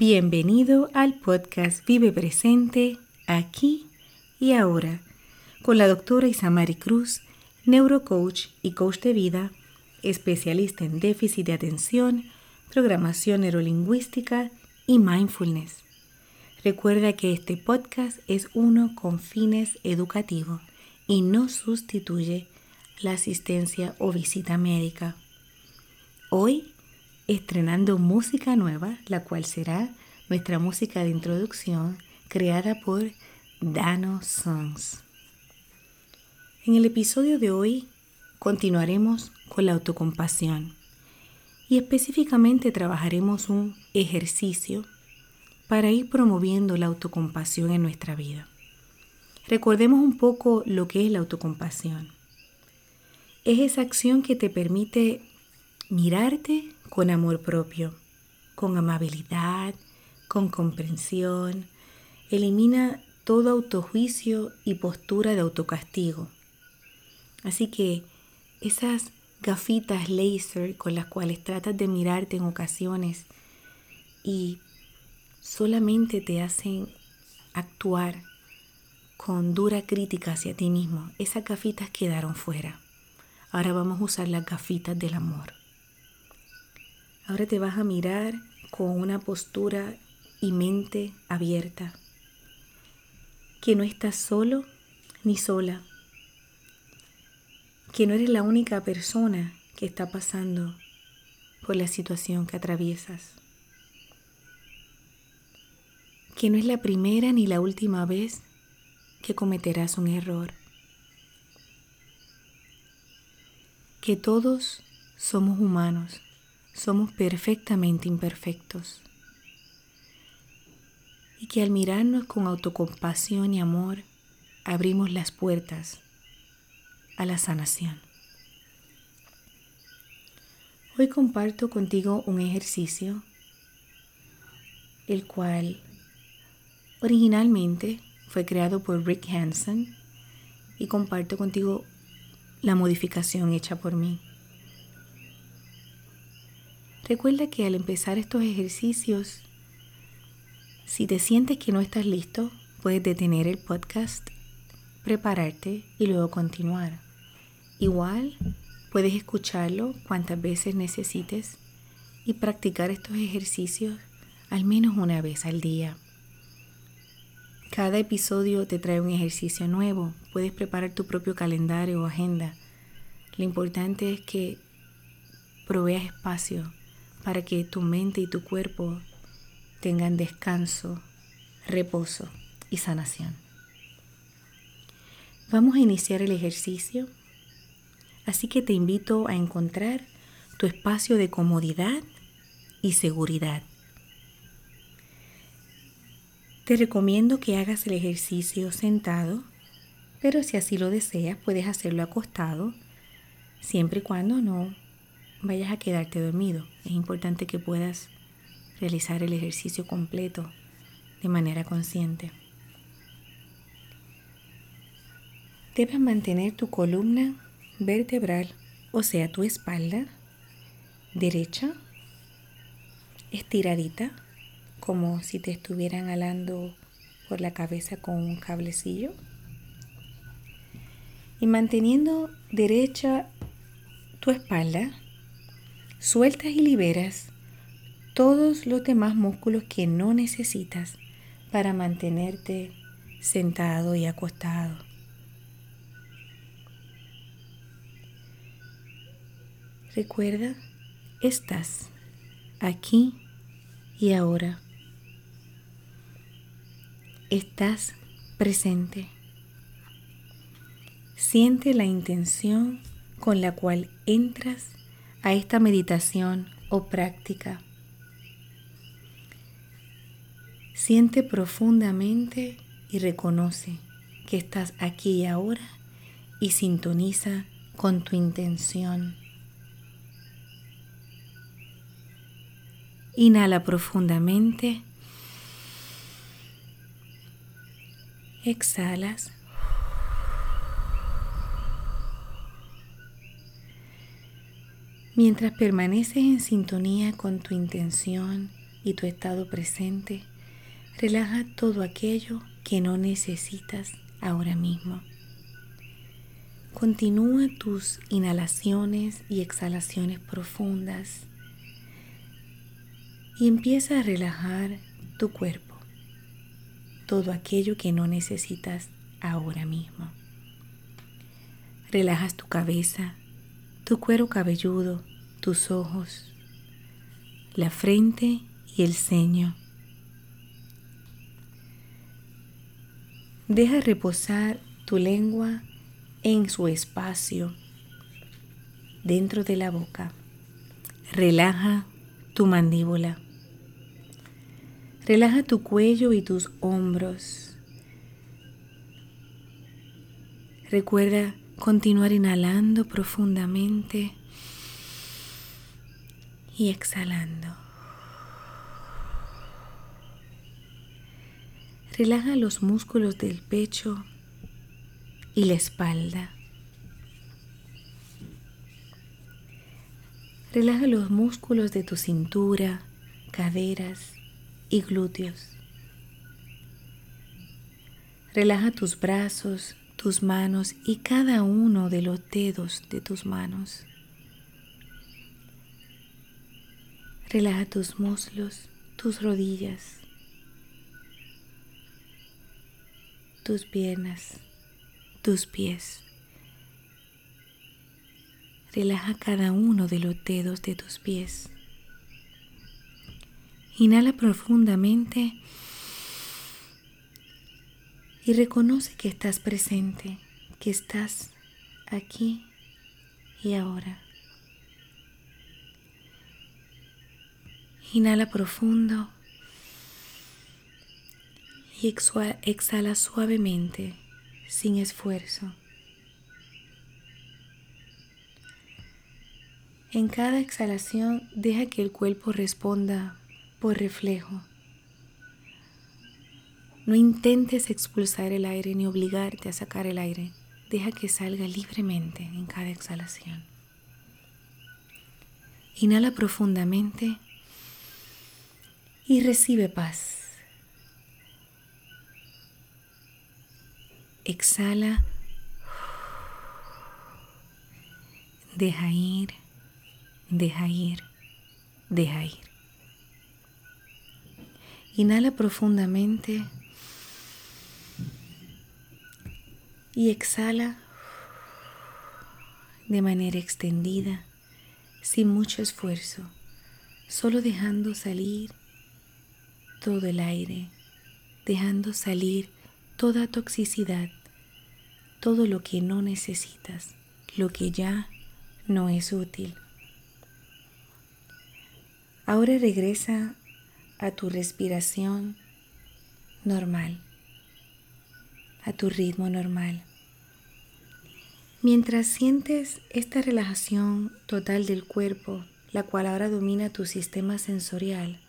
Bienvenido al podcast Vive Presente, aquí y ahora, con la doctora Isamari Cruz, neurocoach y coach de vida, especialista en déficit de atención, programación neurolingüística y mindfulness. Recuerda que este podcast es uno con fines educativos y no sustituye la asistencia o visita médica. Hoy estrenando música nueva, la cual será nuestra música de introducción creada por Dano Songs. En el episodio de hoy continuaremos con la autocompasión y específicamente trabajaremos un ejercicio para ir promoviendo la autocompasión en nuestra vida. Recordemos un poco lo que es la autocompasión. Es esa acción que te permite mirarte con amor propio, con amabilidad, con comprensión. Elimina todo autojuicio y postura de autocastigo. Así que esas gafitas laser con las cuales tratas de mirarte en ocasiones y solamente te hacen actuar con dura crítica hacia ti mismo, esas gafitas quedaron fuera. Ahora vamos a usar las gafitas del amor. Ahora te vas a mirar con una postura y mente abierta, que no estás solo ni sola, que no eres la única persona que está pasando por la situación que atraviesas, que no es la primera ni la última vez que cometerás un error, que todos somos humanos somos perfectamente imperfectos y que al mirarnos con autocompasión y amor abrimos las puertas a la sanación. Hoy comparto contigo un ejercicio el cual originalmente fue creado por Rick Hansen y comparto contigo la modificación hecha por mí. Recuerda que al empezar estos ejercicios, si te sientes que no estás listo, puedes detener el podcast, prepararte y luego continuar. Igual, puedes escucharlo cuantas veces necesites y practicar estos ejercicios al menos una vez al día. Cada episodio te trae un ejercicio nuevo. Puedes preparar tu propio calendario o agenda. Lo importante es que proveas espacio para que tu mente y tu cuerpo tengan descanso, reposo y sanación. Vamos a iniciar el ejercicio, así que te invito a encontrar tu espacio de comodidad y seguridad. Te recomiendo que hagas el ejercicio sentado, pero si así lo deseas puedes hacerlo acostado, siempre y cuando no vayas a quedarte dormido. Es importante que puedas realizar el ejercicio completo de manera consciente. Debes mantener tu columna vertebral, o sea, tu espalda derecha, estiradita, como si te estuvieran alando por la cabeza con un cablecillo. Y manteniendo derecha tu espalda, Sueltas y liberas todos los demás músculos que no necesitas para mantenerte sentado y acostado. Recuerda, estás aquí y ahora. Estás presente. Siente la intención con la cual entras a esta meditación o práctica. Siente profundamente y reconoce que estás aquí y ahora y sintoniza con tu intención. Inhala profundamente. Exhalas. Mientras permaneces en sintonía con tu intención y tu estado presente, relaja todo aquello que no necesitas ahora mismo. Continúa tus inhalaciones y exhalaciones profundas y empieza a relajar tu cuerpo, todo aquello que no necesitas ahora mismo. Relajas tu cabeza, tu cuero cabelludo, tus ojos, la frente y el ceño. Deja reposar tu lengua en su espacio dentro de la boca. Relaja tu mandíbula. Relaja tu cuello y tus hombros. Recuerda continuar inhalando profundamente y exhalando. Relaja los músculos del pecho y la espalda. Relaja los músculos de tu cintura, caderas y glúteos. Relaja tus brazos, tus manos y cada uno de los dedos de tus manos. Relaja tus muslos, tus rodillas, tus piernas tus pies. Relaja cada uno de los dedos de tus pies. Inhala profundamente y reconoce que estás presente, que estás aquí y ahora. Inhala profundo y exhala suavemente sin esfuerzo. En cada exhalación deja que el cuerpo responda por reflejo. No intentes expulsar el aire ni obligarte a sacar el aire. Deja que salga libremente en cada exhalación. Inhala profundamente y recibe paz. Exhala. Deja ir, deja ir, deja ir. Inhala profundamente y exhala de manera extendida, sin mucho esfuerzo, solo dejando salir todo el aire, dejando salir toda toxicidad todo lo que no necesitas, lo que ya no es útil. Ahora regresa a tu respiración normal, a tu ritmo normal. Mientras sientes esta relajación total del cuerpo, la cual ahora domina tu sistema sensorial,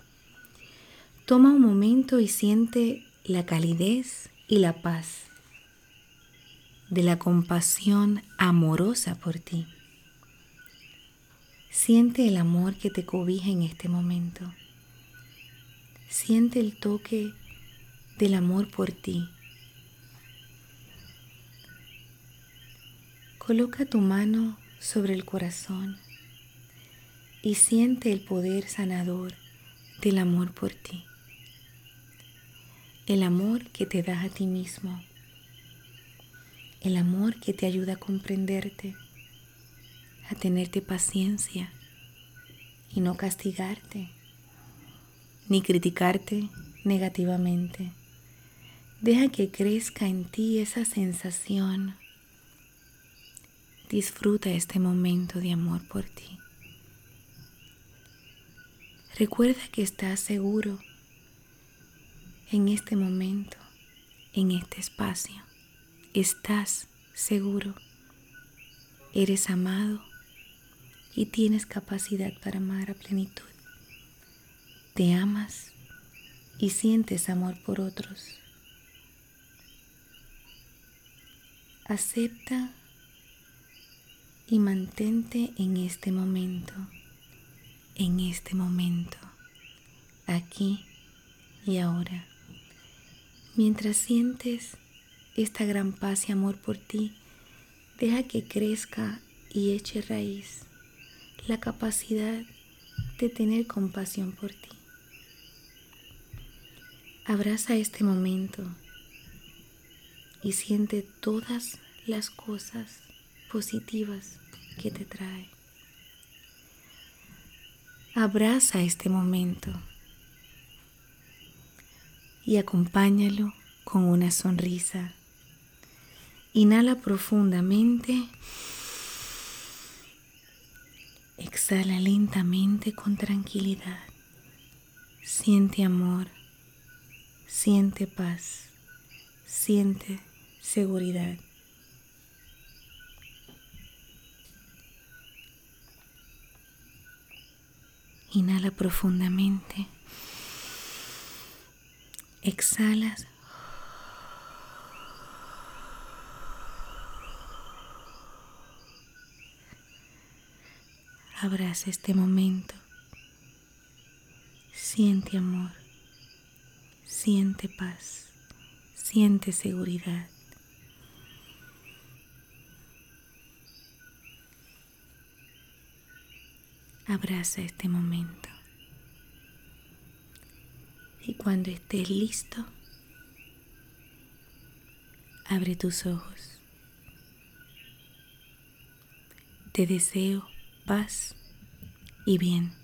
toma un momento y siente la calidez y la paz de la compasión amorosa por ti. Siente el amor que te cobija en este momento. Siente el toque del amor por ti. Coloca tu mano sobre el corazón y siente el poder sanador del amor por ti. El amor que te das a ti mismo el amor que te ayuda a comprenderte, a tenerte paciencia y no castigarte, ni criticarte negativamente. Deja que crezca en ti esa sensación. Disfruta este momento de amor por ti. Recuerda que estás seguro en este momento, en este espacio estás seguro, eres amado y tienes capacidad para amar a plenitud. Te amas y sientes amor por otros. Acepta y mantente en este momento, en este momento, aquí y ahora. Mientras sientes esta gran paz y amor por ti, deja que crezca y eche raíz la capacidad de tener compasión por ti. Abraza este momento y siente todas las cosas positivas que te trae. Abraza este momento y acompáñalo con una sonrisa. Inhala profundamente. Exhala lentamente con tranquilidad. Siente amor. Siente paz. Siente seguridad. Inhala profundamente. Exhalas. Abraza este momento. Siente amor. Siente paz. Siente seguridad. Abraza este momento. Y cuando estés listo, abre tus ojos. Te deseo paz y bien.